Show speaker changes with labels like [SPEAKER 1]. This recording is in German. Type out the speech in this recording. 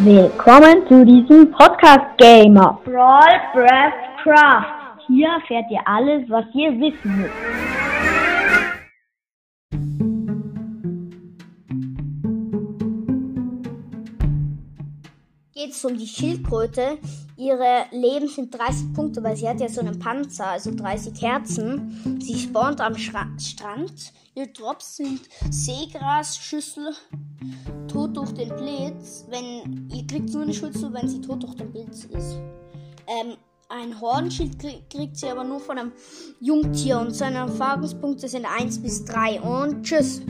[SPEAKER 1] Willkommen zu diesem Podcast Gamer Brawl Breath Craft. Hier erfährt ihr alles, was ihr wissen müsst.
[SPEAKER 2] Geht es um die Schildkröte. Ihre Leben sind 30 Punkte, weil sie hat ja so einen Panzer, also 30 Herzen. Sie spawnt am Schra Strand. Ihre Drops sind Seegras, Schüssel, tot durch den Blitz. Wenn kriegt nur eine Schüssel, wenn sie tot durch den Blitz ist. Ähm, ein Hornschild krieg, kriegt sie aber nur von einem Jungtier und seine Erfahrungspunkte sind 1 bis 3. Und tschüss.